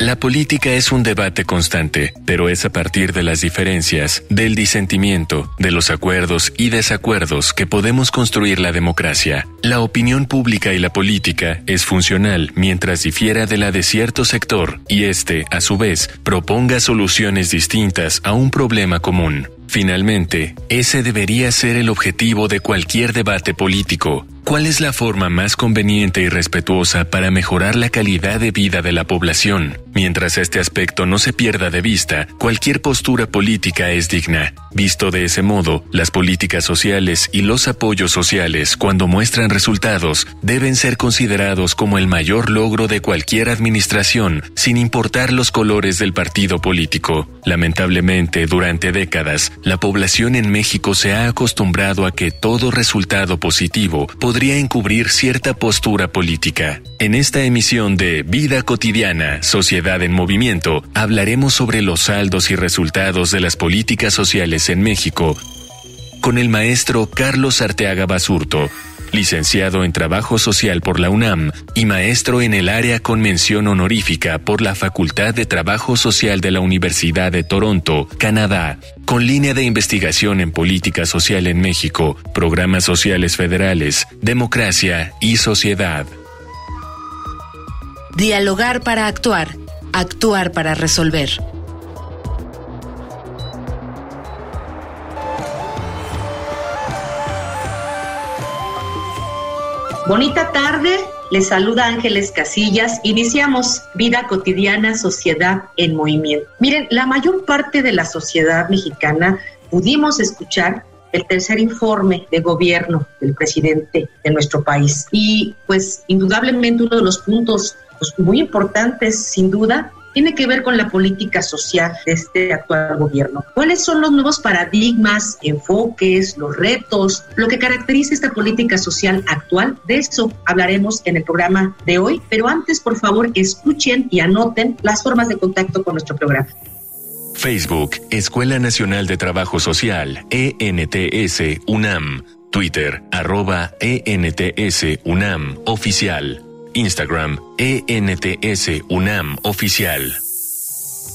La política es un debate constante, pero es a partir de las diferencias, del disentimiento, de los acuerdos y desacuerdos que podemos construir la democracia. La opinión pública y la política es funcional mientras difiera de la de cierto sector y este, a su vez, proponga soluciones distintas a un problema común. Finalmente, ese debería ser el objetivo de cualquier debate político, ¿Cuál es la forma más conveniente y respetuosa para mejorar la calidad de vida de la población? Mientras este aspecto no se pierda de vista, cualquier postura política es digna. Visto de ese modo, las políticas sociales y los apoyos sociales, cuando muestran resultados, deben ser considerados como el mayor logro de cualquier administración, sin importar los colores del partido político. Lamentablemente, durante décadas, la población en México se ha acostumbrado a que todo resultado positivo podría encubrir cierta postura política. En esta emisión de Vida Cotidiana, Sociedad en Movimiento, hablaremos sobre los saldos y resultados de las políticas sociales en México con el maestro Carlos Arteaga Basurto, licenciado en Trabajo Social por la UNAM y maestro en el área con mención honorífica por la Facultad de Trabajo Social de la Universidad de Toronto, Canadá, con línea de investigación en política social en México, programas sociales federales, democracia y sociedad. Dialogar para actuar, actuar para resolver. Bonita tarde, les saluda Ángeles Casillas. Iniciamos Vida Cotidiana, Sociedad en Movimiento. Miren, la mayor parte de la sociedad mexicana pudimos escuchar el tercer informe de gobierno del presidente de nuestro país. Y pues indudablemente uno de los puntos muy importantes, sin duda, tiene que ver con la política social de este actual gobierno. ¿Cuáles son los nuevos paradigmas, enfoques, los retos, lo que caracteriza esta política social actual? De eso hablaremos en el programa de hoy, pero antes, por favor, escuchen y anoten las formas de contacto con nuestro programa. Facebook, Escuela Nacional de Trabajo Social, ENTS, UNAM. Twitter, arroba ENTS, UNAM, oficial. Instagram, ENTS UNAM Oficial.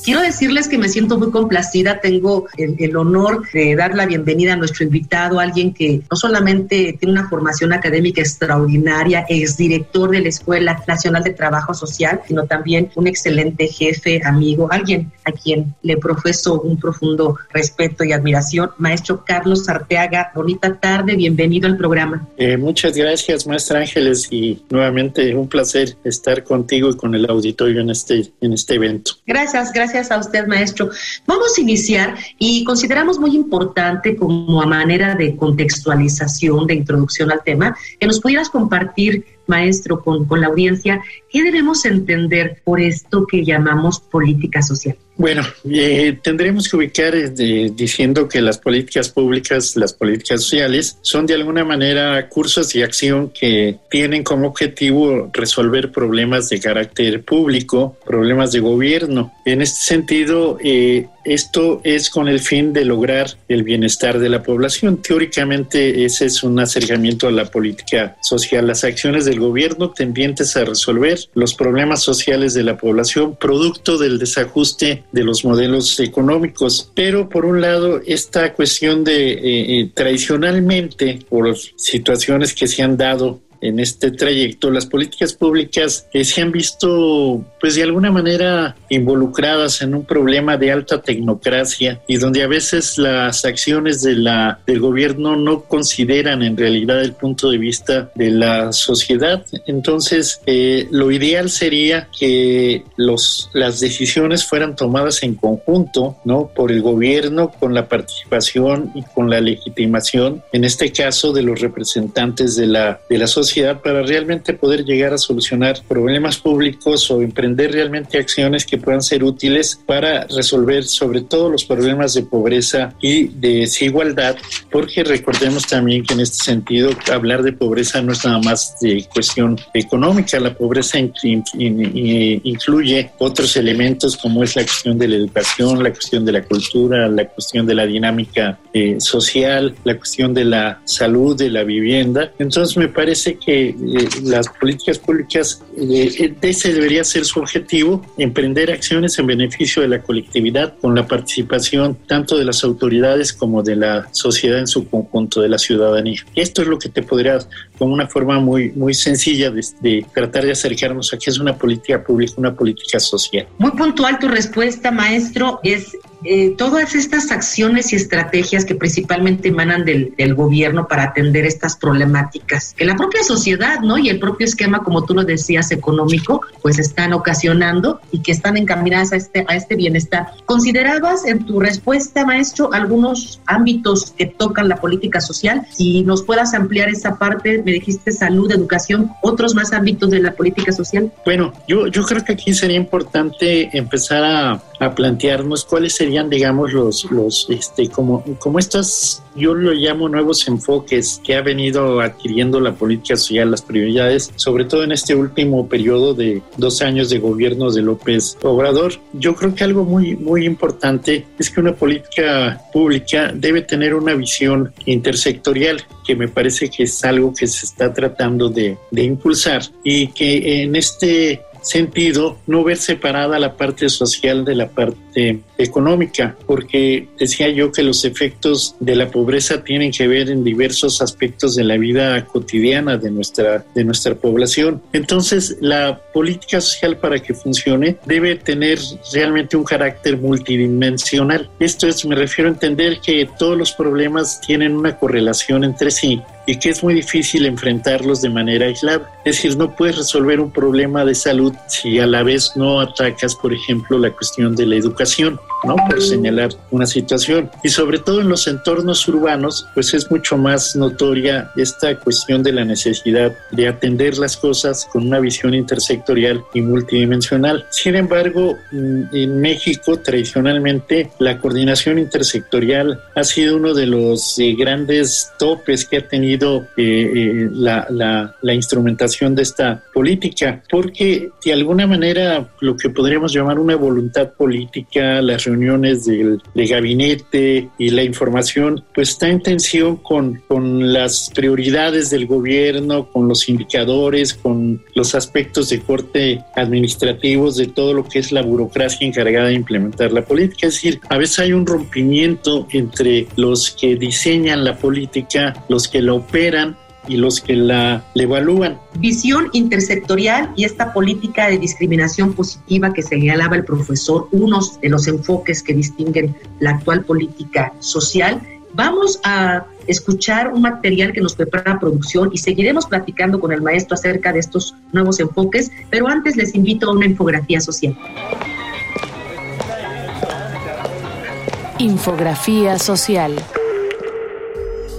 Quiero decirles que me siento muy complacida, tengo el, honor de dar la bienvenida a nuestro invitado, alguien que no solamente tiene una formación académica extraordinaria, es director de la Escuela Nacional de Trabajo Social, sino también un excelente jefe, amigo, alguien a quien le profeso un profundo respeto y admiración. Maestro Carlos Arteaga, bonita tarde, bienvenido al programa. Eh, muchas gracias, maestra Ángeles, y nuevamente un placer estar contigo y con el auditorio en este, en este evento. Gracias, gracias a usted, maestro. Vamos a iniciar y consideramos muy importante como a manera de contextualización, de introducción al tema, que nos pudieras compartir maestro, con, con, la audiencia, ¿qué debemos entender por esto que llamamos política social? Bueno, eh, tendremos que ubicar eh, diciendo que las políticas públicas, las políticas sociales, son de alguna manera cursos de acción que tienen como objetivo resolver problemas de carácter público, problemas de gobierno. En este sentido, eh, esto es con el fin de lograr el bienestar de la población. Teóricamente, ese es un acercamiento a la política social, las acciones del gobierno tendientes a resolver los problemas sociales de la población producto del desajuste de los modelos económicos. Pero por un lado, esta cuestión de eh, eh, tradicionalmente, por situaciones que se han dado en este trayecto, las políticas públicas se han visto, pues de alguna manera, involucradas en un problema de alta tecnocracia y donde a veces las acciones de la, del gobierno no consideran en realidad el punto de vista de la sociedad. Entonces, eh, lo ideal sería que los, las decisiones fueran tomadas en conjunto, ¿no? Por el gobierno, con la participación y con la legitimación, en este caso, de los representantes de la, de la sociedad para realmente poder llegar a solucionar problemas públicos o emprender realmente acciones que puedan ser útiles para resolver sobre todo los problemas de pobreza y de desigualdad, porque recordemos también que en este sentido hablar de pobreza no es nada más de cuestión económica, la pobreza incluye otros elementos como es la cuestión de la educación, la cuestión de la cultura, la cuestión de la dinámica eh, social, la cuestión de la salud, de la vivienda. Entonces me parece que eh, las políticas públicas, eh, ese debería ser su objetivo, emprender acciones en beneficio de la colectividad con la participación tanto de las autoridades como de la sociedad en su conjunto, de la ciudadanía. Esto es lo que te podría, como una forma muy, muy sencilla de, de tratar de acercarnos a qué es una política pública, una política social. Muy puntual tu respuesta, maestro. Es eh, todas estas acciones y estrategias que principalmente emanan del, gobierno para atender estas problemáticas que la propia sociedad, ¿no? Y el propio esquema, como tú lo decías, económico, pues están ocasionando y que están encaminadas a este, a este bienestar. ¿Considerabas en tu respuesta, maestro, algunos ámbitos que tocan la política social? Si nos puedas ampliar esa parte, me dijiste salud, educación, otros más ámbitos de la política social. Bueno, yo, yo creo que aquí sería importante empezar a, a plantearnos cuáles serían digamos, los, los este, como, como estos, yo lo llamo nuevos enfoques que ha venido adquiriendo la política social, las prioridades, sobre todo en este último periodo de dos años de gobierno de López Obrador. Yo creo que algo muy, muy importante es que una política pública debe tener una visión intersectorial que me parece que es algo que se está tratando de, de impulsar y que en este sentido no ver separada la parte social de la parte económica, porque decía yo que los efectos de la pobreza tienen que ver en diversos aspectos de la vida cotidiana de nuestra, de nuestra población. Entonces, la política social para que funcione debe tener realmente un carácter multidimensional. Esto es, me refiero a entender que todos los problemas tienen una correlación entre sí y que es muy difícil enfrentarlos de manera aislada. Es decir, no puedes resolver un problema de salud si a la vez no atacas, por ejemplo, la cuestión de la educación, ¿no? Por señalar una situación. Y sobre todo en los entornos urbanos, pues es mucho más notoria esta cuestión de la necesidad de atender las cosas con una visión intersectorial y multidimensional. Sin embargo, mm, en México tradicionalmente la coordinación intersectorial ha sido uno de los eh, grandes topes que ha tenido eh, eh, la, la, instrumentación de esta política, porque de alguna manera lo que podríamos llamar una voluntad política, las reuniones del, de gabinete y la información, pues está en tensión con, con las prioridades del gobierno, con los indicadores, con los aspectos de corte administrativos de todo lo que es la burocracia encargada de implementar la política. Es decir, a veces hay un rompimiento entre los que diseñan la política, los que lo operan y los que la, evalúan. Visión intersectorial y esta política de discriminación positiva que señalaba el profesor, unos de los enfoques que distinguen la actual política social. Vamos a escuchar un material que nos prepara producción y seguiremos platicando con el maestro acerca de estos nuevos enfoques, pero antes les invito a una infografía social. Infografía social.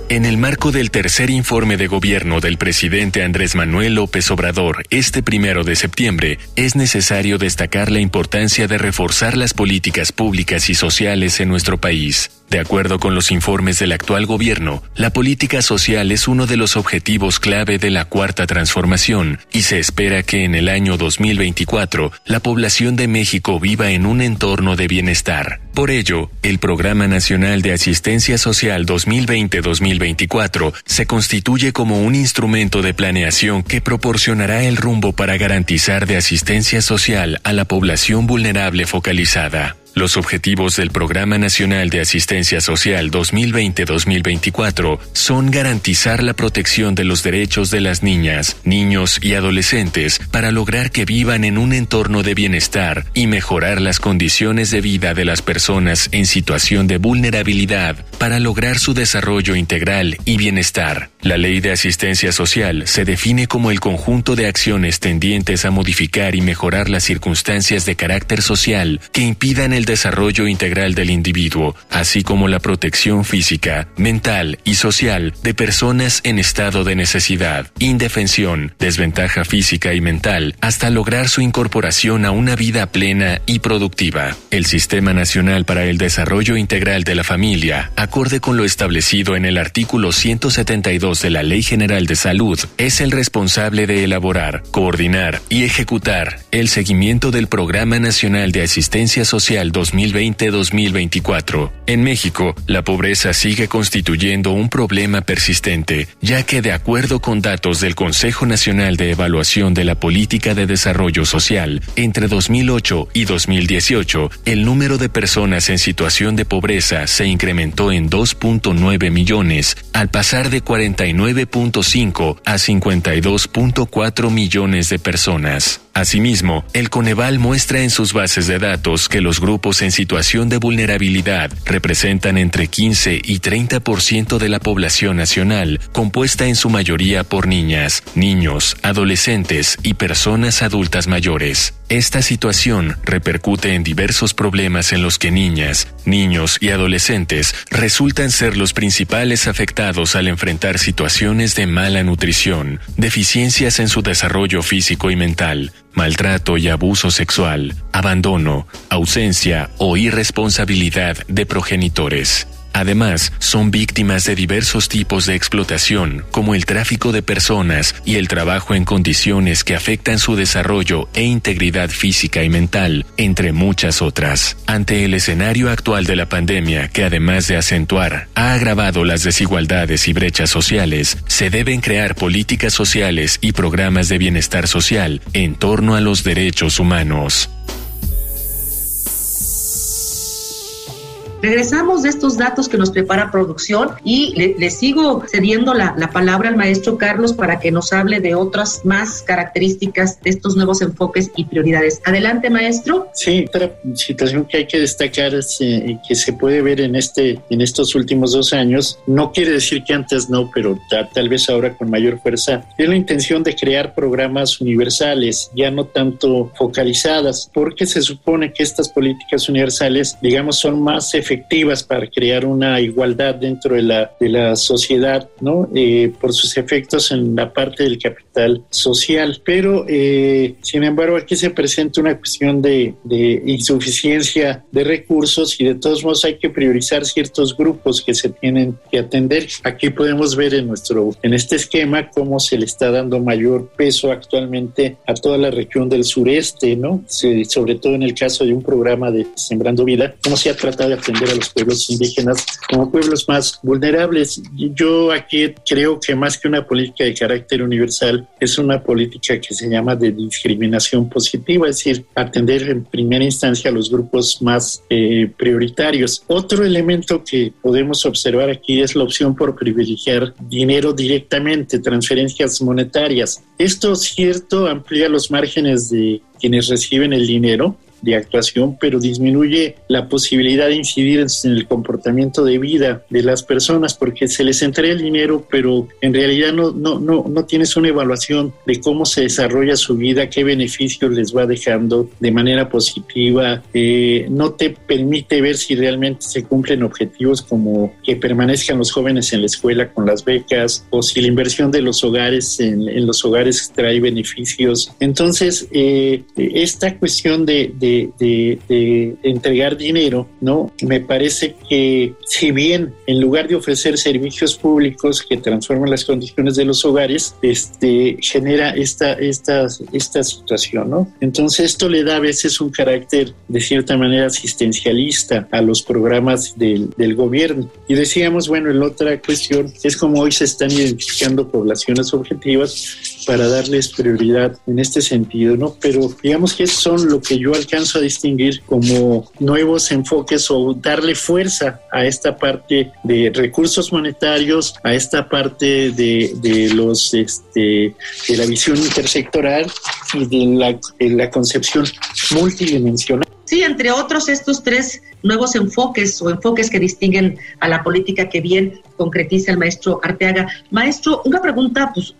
En el marco del tercer informe de gobierno del presidente Andrés Manuel López Obrador este primero de septiembre, es necesario destacar la importancia de reforzar las políticas públicas y sociales en nuestro país. De acuerdo con los informes del actual gobierno, la política social es uno de los objetivos clave de la cuarta transformación y se espera que en el año 2024 la población de México viva en un entorno de bienestar. Por ello, el Programa Nacional de Asistencia Social 2020-2024 se constituye como un instrumento de planeación que proporcionará el rumbo para garantizar de asistencia social a la población vulnerable focalizada. Los objetivos del Programa Nacional de Asistencia Social 2020-2024 son garantizar la protección de los derechos de las niñas, niños y adolescentes para lograr que vivan en un entorno de bienestar y mejorar las condiciones de vida de las personas en situación de vulnerabilidad para lograr su desarrollo integral y bienestar. La Ley de Asistencia Social se define como el conjunto de acciones tendientes a modificar y mejorar las circunstancias de carácter social que impidan el desarrollo integral del individuo, así como la protección física, mental y social de personas en estado de necesidad, indefensión, desventaja física y mental, hasta lograr su incorporación a una vida plena y productiva. El Sistema Nacional para el Desarrollo Integral de la Familia, acorde con lo establecido en el artículo 172 de la Ley General de Salud, es el responsable de elaborar, coordinar y ejecutar el seguimiento del Programa Nacional de Asistencia Social 2020-2024. En México, la pobreza sigue constituyendo un problema persistente, ya que de acuerdo con datos del Consejo Nacional de Evaluación de la Política de Desarrollo Social, entre 2008 y 2018, el número de personas en situación de pobreza se incrementó en 2.9 millones, al pasar de 49.5 a 52.4 millones de personas. Asimismo, el Coneval muestra en sus bases de datos que los grupos en situación de vulnerabilidad representan entre 15 y 30% de la población nacional, compuesta en su mayoría por niñas, niños, adolescentes y personas adultas mayores. Esta situación repercute en diversos problemas en los que niñas, niños y adolescentes resultan ser los principales afectados al enfrentar situaciones de mala nutrición, deficiencias en su desarrollo físico y mental, maltrato y abuso sexual, abandono, ausencia o irresponsabilidad de progenitores. Además, son víctimas de diversos tipos de explotación, como el tráfico de personas y el trabajo en condiciones que afectan su desarrollo e integridad física y mental, entre muchas otras. Ante el escenario actual de la pandemia, que además de acentuar, ha agravado las desigualdades y brechas sociales, se deben crear políticas sociales y programas de bienestar social en torno a los derechos humanos. Regresamos de estos datos que nos prepara producción y le, sigo cediendo la, la, palabra al maestro Carlos para que nos hable de otras más características de estos nuevos enfoques y prioridades. Adelante, maestro. Sí, otra situación que hay que destacar es, eh, que se puede ver en, este, en estos últimos dos años, no quiere decir que antes no, pero tal vez ahora con mayor fuerza, es la intención de crear programas universales, ya no tanto focalizadas, porque se supone que estas políticas universales, digamos, son más efectivas efectivas para crear una igualdad dentro de la, de la sociedad, ¿no? Eh, por sus efectos en la parte del capital social. Pero, eh, sin embargo, aquí se presenta una cuestión de, de, insuficiencia de recursos y de todos modos hay que priorizar ciertos grupos que se tienen que atender. Aquí podemos ver en nuestro, en este esquema cómo se le está dando mayor peso actualmente a toda la región del sureste, ¿no? sobre todo en el caso de un programa de Sembrando Vida, cómo se ha tratado de atender a los pueblos indígenas como pueblos más vulnerables. Yo aquí creo que más que una política de carácter universal, es una política que se llama de discriminación positiva, es decir, atender en primera instancia a los grupos más eh, prioritarios. Otro elemento que podemos observar aquí es la opción por privilegiar dinero directamente, transferencias monetarias. Esto, cierto, amplía los márgenes de quienes reciben el dinero, de actuación, pero disminuye la posibilidad de incidir en el comportamiento de vida de las personas porque se les entrega el dinero, pero en realidad no, no, no, no tienes una evaluación de cómo se desarrolla su vida, qué beneficios les va dejando de manera positiva, eh, no te permite ver si realmente se cumplen objetivos como que permanezcan los jóvenes en la escuela con las becas o si la inversión de los hogares en, en los hogares trae beneficios. Entonces, eh, esta cuestión de entregar dinero, ¿no? Me parece que si bien en lugar de ofrecer servicios públicos que transforman las condiciones de los hogares, este, genera esta, esta, esta situación, ¿no? Entonces esto le da a veces un carácter de cierta manera asistencialista a los programas del, del gobierno. Y decíamos, bueno, la otra cuestión es como hoy se están identificando poblaciones objetivas para darles prioridad en este sentido, ¿no? Pero digamos que son lo que yo alcanzo a distinguir como nuevos enfoques o darle fuerza a esta parte de recursos monetarios, a esta parte de, de los este, de la visión intersectoral y de la, de la concepción multidimensional. Sí, entre otros estos tres nuevos enfoques o enfoques que distinguen a la política que bien concretiza el maestro Arteaga. Maestro, una pregunta pues,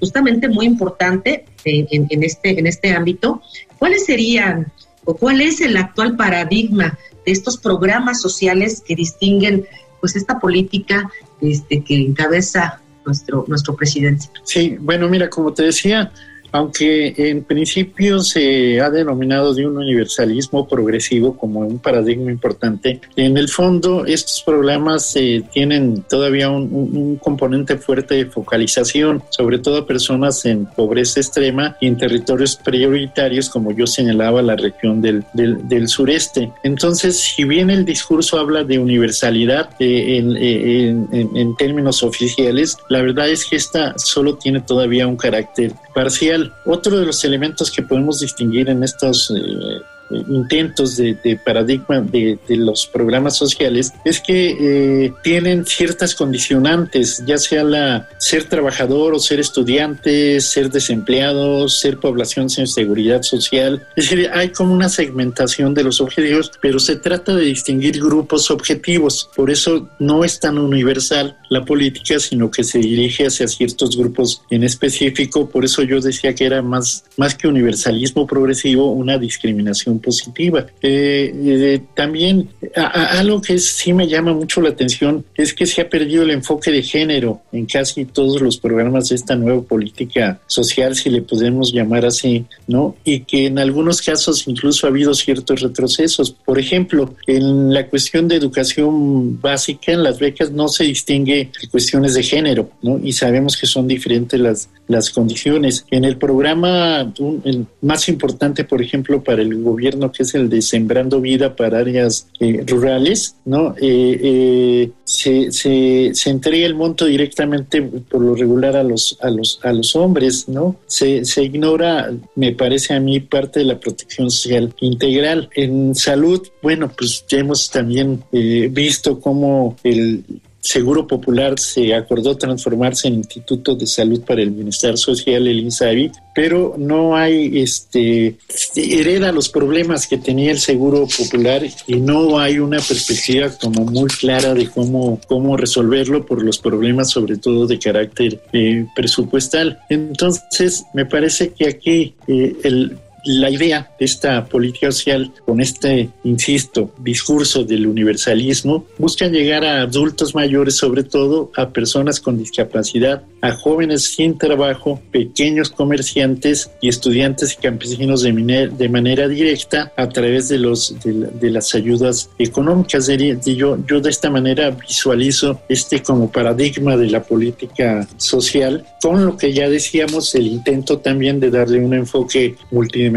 justamente muy importante en, en, este, en este ámbito. ¿Cuáles serían o cuál es el actual paradigma de estos programas sociales que distinguen pues esta política este, que encabeza nuestro, nuestro presidente? Sí, bueno, mira, como te decía, aunque en principio se ha denominado de un universalismo progresivo como un paradigma importante, en el fondo estos programas eh, tienen todavía un, componente fuerte de focalización, sobre todo a personas en pobreza extrema y en territorios prioritarios, como yo señalaba, la región del, del, sureste. Entonces, si bien el discurso habla de universalidad eh, en, en términos oficiales, la verdad es que esta solo tiene todavía un carácter parcial. Otro de los elementos que podemos distinguir en estos eh, intentos de, de paradigma de, de, los programas sociales es que eh, tienen ciertas condicionantes, ya sea la ser trabajador o ser estudiante, ser desempleado, ser población sin seguridad social. Es decir, hay como una segmentación de los objetivos, pero se trata de distinguir grupos objetivos. Por eso no es tan universal la política, sino que se dirige hacia ciertos grupos en específico. Por eso yo decía que era más, más que universalismo progresivo, una discriminación positiva. Eh, eh, también a, a, algo que sí me llama mucho la atención es que se ha perdido el enfoque de género en casi todos los programas de esta nueva política social, si le podemos llamar así, ¿no? Y que en algunos casos incluso ha habido ciertos retrocesos. Por ejemplo, en la cuestión de educación básica, en las becas no se distingue cuestiones de género, ¿no? Y sabemos que son diferentes las, las condiciones. En el programa un, el más importante, por ejemplo, para el gobierno que es el de Sembrando Vida para áreas eh, rurales, ¿no? Eh, eh, se, entrega el monto directamente por lo regular a los, a los, a los hombres, ¿no? Se, se ignora, me parece a mí, parte de la protección social integral. En salud, bueno, pues ya hemos también visto cómo el Seguro Popular se acordó transformarse en Instituto de Salud para el Bienestar Social, el INSABI, pero no hay, este, hereda los problemas que tenía el Seguro Popular y no hay una perspectiva como muy clara de cómo, cómo resolverlo por los problemas, sobre todo de carácter eh, presupuestal. Entonces, me parece que aquí eh, el la idea de esta política social, con este, insisto, discurso del universalismo, busca llegar a adultos mayores, sobre todo a personas con discapacidad, a jóvenes sin trabajo, pequeños comerciantes y estudiantes y campesinos de, de manera directa a través de, los, de, de las ayudas económicas. Yo, yo de esta manera visualizo este como paradigma de la política social, con lo que ya decíamos, el intento también de darle un enfoque multidimensional,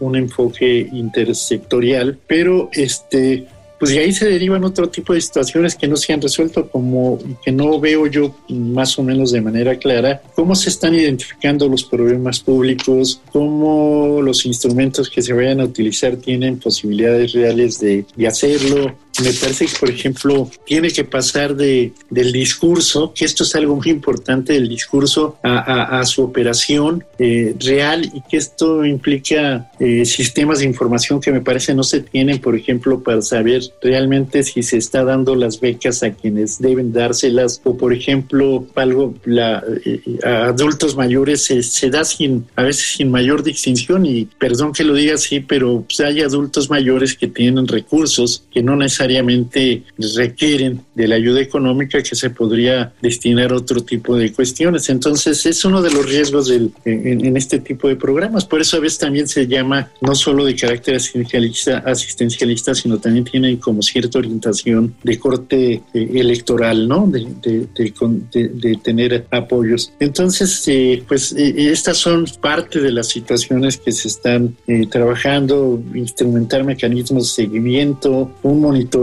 un enfoque intersectorial, pero este pues de ahí se derivan otro tipo de situaciones que no se han resuelto, como que no veo yo más o menos de manera clara cómo se están identificando los problemas públicos, cómo los instrumentos que se vayan a utilizar tienen posibilidades reales de hacerlo, me parece que, por ejemplo, tiene que pasar de, del discurso, que esto es algo muy importante, del discurso a, su operación eh, real y que esto implica eh, sistemas de información que me parece no se tienen, por ejemplo, para saber realmente si se está dando las becas a quienes deben dárselas o, por ejemplo, algo la, eh, a adultos mayores se, se, da sin, a veces sin mayor distinción y perdón que lo diga así, pero pues, hay adultos mayores que tienen recursos que no necesariamente necesariamente requieren de la ayuda económica que se podría destinar a otro tipo de cuestiones. Entonces es uno de los riesgos del, en, en, este tipo de programas. Por eso a veces también se llama no solo de carácter asistencialista, asistencialista sino también tiene como cierta orientación de corte eh, electoral, ¿no? De, de, de, de, tener apoyos. Entonces, eh, pues eh, estas son parte de las situaciones que se están eh, trabajando, instrumentar mecanismos de seguimiento, un monitoreo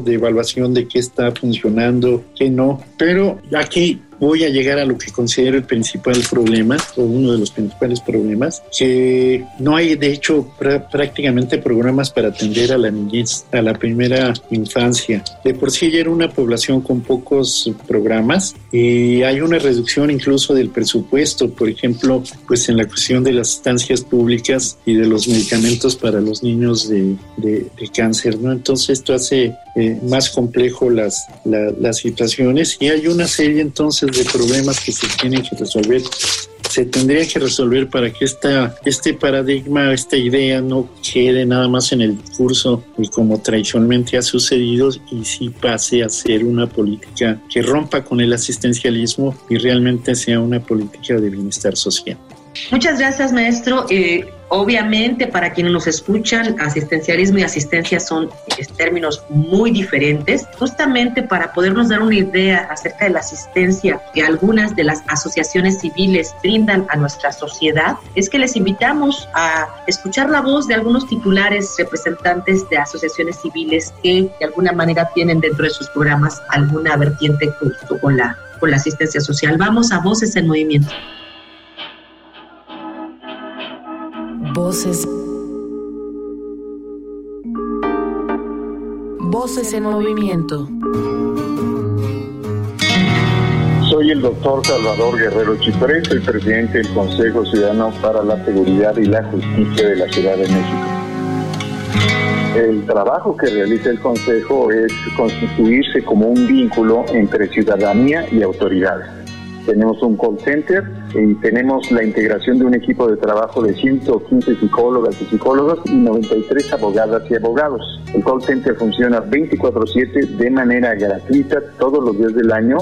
de evaluación de qué está funcionando, qué no. Pero aquí voy a llegar a lo que considero el principal problema o uno de los principales problemas, que no hay de hecho prácticamente programas para atender a la niñez, a la primera infancia. De por sí ya era una población con pocos programas y hay una reducción incluso del presupuesto, por ejemplo, pues en la cuestión de las estancias públicas y de los medicamentos para los niños de, de, cáncer, ¿no? Entonces esto hace eh, más complejo las, las situaciones y hay una serie entonces de problemas que se tienen que resolver se tendría que resolver para que esta, este paradigma, esta idea no quede nada más en el discurso y como tradicionalmente ha sucedido y sí pase a ser una política que rompa con el asistencialismo y realmente sea una política de bienestar social. Muchas gracias, maestro. Eh, obviamente, para quienes nos escuchan, asistencialismo y asistencia son términos muy diferentes. Justamente para podernos dar una idea acerca de la asistencia que algunas de las asociaciones civiles brindan a nuestra sociedad, es que les invitamos a escuchar la voz de algunos titulares representantes de asociaciones civiles que de alguna manera tienen dentro de sus programas alguna vertiente justo con la, con la asistencia social. Vamos a Voces en Movimiento. Voces. Voces en movimiento. Soy el doctor Salvador Guerrero Chipré, soy presidente del Consejo Ciudadano para la Seguridad y la Justicia de la Ciudad de México. El trabajo que realiza el Consejo es constituirse como un vínculo entre ciudadanía y autoridades tenemos un call center y tenemos la integración de un equipo de trabajo de 115 psicólogas y psicólogos y 93 abogadas y abogados. El call center funciona 24/7 de manera gratuita todos los días del año.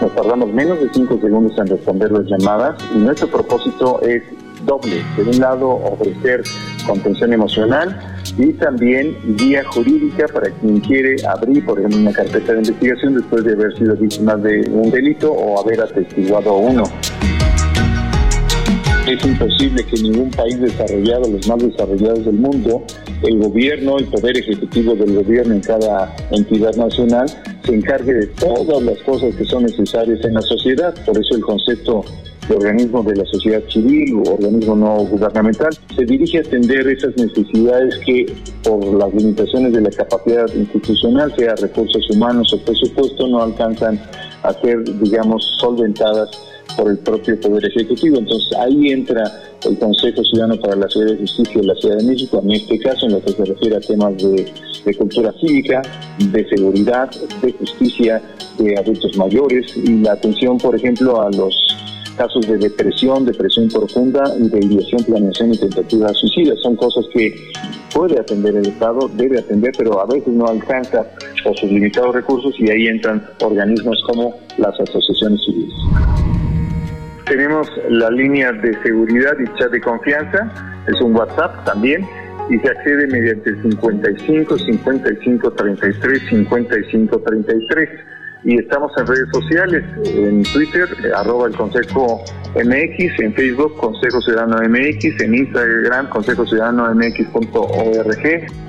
Nos tardamos menos de 5 segundos en responder las llamadas y nuestro propósito es doble. De un lado, ofrecer contención emocional y también guía jurídica para quien quiere abrir, por ejemplo, una carpeta de investigación después de haber sido víctima de un delito o haber atestiguado uno. Es imposible que ningún país desarrollado, los más desarrollados del mundo, el gobierno, el poder ejecutivo del gobierno en cada entidad nacional, se encargue de todas las cosas que son necesarias en la sociedad. Por eso el concepto de organismo de la sociedad civil o organismo no gubernamental, se dirige a atender esas necesidades que por las limitaciones de la capacidad institucional, sea recursos humanos o presupuesto, no alcanzan a ser, digamos, solventadas por el propio Poder Ejecutivo. Entonces ahí entra el Consejo Ciudadano para la Ciudad de Justicia de la Ciudad de México, en este caso en lo que se refiere a temas de, de cultura cívica, de seguridad, de justicia de adultos mayores y la atención, por ejemplo, a los casos de depresión, depresión profunda y de ideación, planeación y tentativa de suicidio. Son cosas que puede atender el Estado, debe atender, pero a veces no alcanza por sus limitados recursos y ahí entran organismos como las asociaciones civiles. Tenemos la línea de seguridad y chat de confianza, es un WhatsApp también, y se accede mediante el 55 55 33 55 33 y estamos en redes sociales, en Twitter, eh, arroba el Consejo MX, en Facebook, Consejo Ciudadano MX, en Instagram, Consejo Ciudadano MX.org.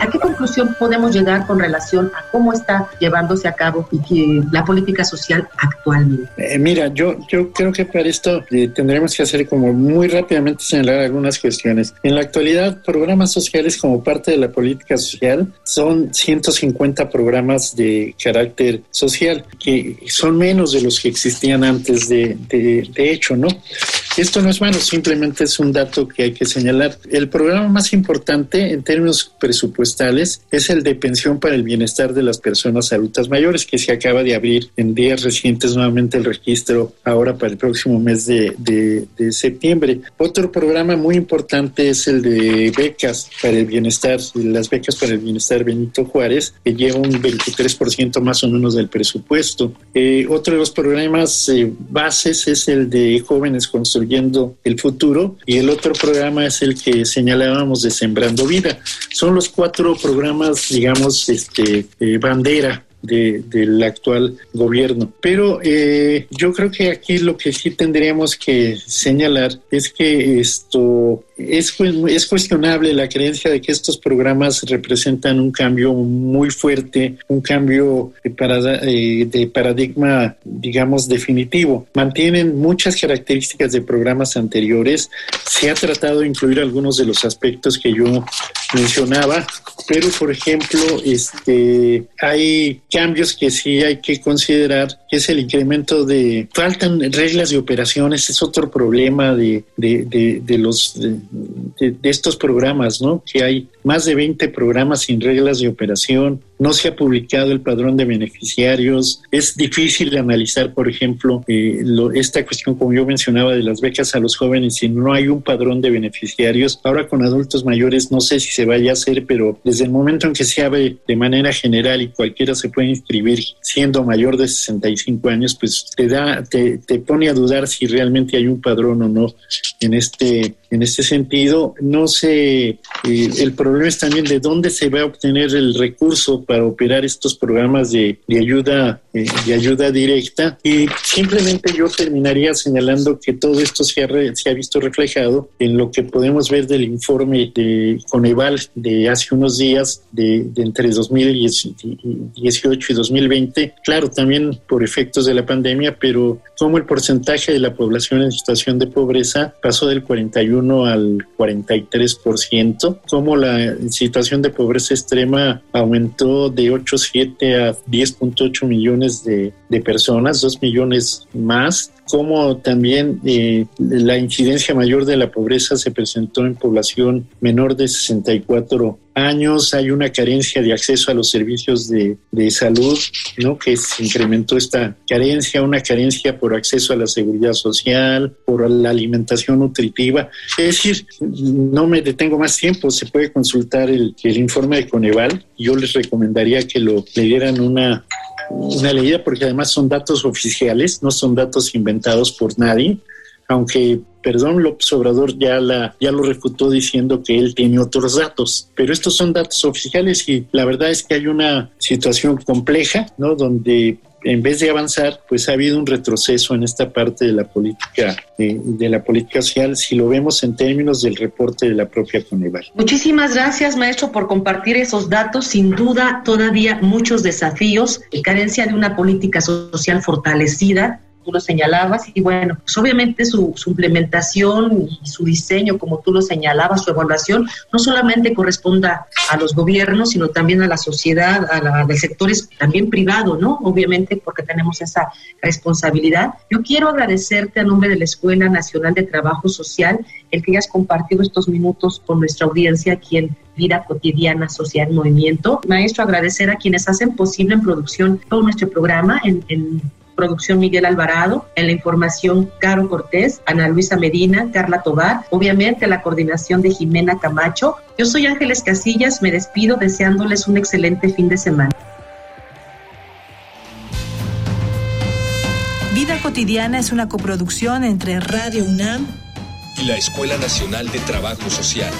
¿A qué conclusión podemos llegar con relación a cómo está llevándose a cabo la política social actualmente? Eh, mira, yo, yo creo que para esto eh, tendremos que hacer como muy rápidamente señalar algunas cuestiones. En la actualidad, programas sociales como parte de la política social son 150 programas de carácter social, que son menos de los que existían antes de, de, hecho, ¿no? Esto no es malo, simplemente es un dato que hay que señalar. El programa más importante en términos presupuestales es el de pensión para el bienestar de las personas adultas mayores, que se acaba de abrir en días recientes nuevamente el registro ahora para el próximo mes de, de, septiembre. Otro programa muy importante es el de becas para el bienestar, las becas para el bienestar Benito Juárez, que lleva un 23% más o menos del presupuesto. Eh, otro de los programas eh, bases es el de jóvenes construyentes el futuro y el otro programa es el que señalábamos de Sembrando Vida. Son los cuatro programas, digamos, este, bandera del actual gobierno. Pero eh, yo creo que aquí lo que sí tendríamos que señalar es que esto es, es cuestionable la creencia de que estos programas representan un cambio muy fuerte, un cambio de, de paradigma, digamos, definitivo. Mantienen muchas características de programas anteriores. Se ha tratado de incluir algunos de los aspectos que yo mencionaba, pero por ejemplo, este, hay cambios que sí hay que considerar, que es el incremento de, faltan reglas de operaciones, es otro problema de, de, de, los, de, estos programas, ¿no? Que hay más de 20 programas sin reglas de operación, no se ha publicado el padrón de beneficiarios, es difícil analizar, por ejemplo, eh, esta cuestión, como yo mencionaba, de las becas a los jóvenes, si no hay un padrón de beneficiarios. Ahora con adultos mayores no sé si se vaya a hacer, pero desde el momento en que se abre de manera general y cualquiera se puede inscribir siendo mayor de 65 años, pues te da, te, te pone a dudar si realmente hay un padrón o no en este, en este sentido. No sé, eh, el problema es también de dónde se va a obtener el recurso para operar estos programas de, de ayuda eh, de ayuda directa. Y simplemente yo terminaría señalando que todo esto se ha, se ha visto reflejado en lo que podemos ver del informe de Coneval de hace unos días de, de entre 2018 y 2020 claro también por efectos de la pandemia pero como el porcentaje de la población en situación de pobreza pasó del 41 al 43%, como la situación de pobreza extrema aumentó de 8,7 a 10.8 millones de, de, personas, 2 millones más, como también eh, la incidencia mayor de la pobreza se presentó en población menor de 64 años, hay una carencia de acceso a los servicios de, de, salud, ¿no? que se incrementó esta carencia, una carencia por acceso a la seguridad social, por la alimentación nutritiva. Es decir, no me detengo más tiempo, se puede consultar el, el informe de Coneval. Yo les recomendaría que lo le dieran una una leída porque además son datos oficiales, no son datos inventados por nadie, aunque, perdón, López Obrador ya, la, ya lo refutó diciendo que él tiene otros datos, pero estos son datos oficiales y la verdad es que hay una situación compleja, ¿no? Donde en vez de avanzar, pues ha habido un retroceso en esta parte de la política eh, de la política social, si lo vemos en términos del reporte de la propia Coneval. Muchísimas gracias, maestro, por compartir esos datos. Sin duda, todavía muchos desafíos, y carencia de una política social fortalecida tú lo señalabas, y bueno, pues obviamente su, implementación y su diseño, como tú lo señalabas, su evaluación, no solamente corresponda a los gobiernos, sino también a la sociedad, a, la, a sectores también privado, ¿no? Obviamente porque tenemos esa responsabilidad. Yo quiero agradecerte a nombre de la Escuela Nacional de Trabajo Social el que hayas compartido estos minutos con nuestra audiencia aquí en Vida Cotidiana Social Movimiento. Maestro, agradecer a quienes hacen posible en producción todo nuestro programa en, en producción Miguel Alvarado, en la información Caro Cortés, Ana Luisa Medina, Carla Tobar, obviamente la coordinación de Jimena Camacho. Yo soy Ángeles Casillas, me despido deseándoles un excelente fin de semana. Vida cotidiana es una coproducción entre Radio UNAM y la Escuela Nacional de Trabajo Social.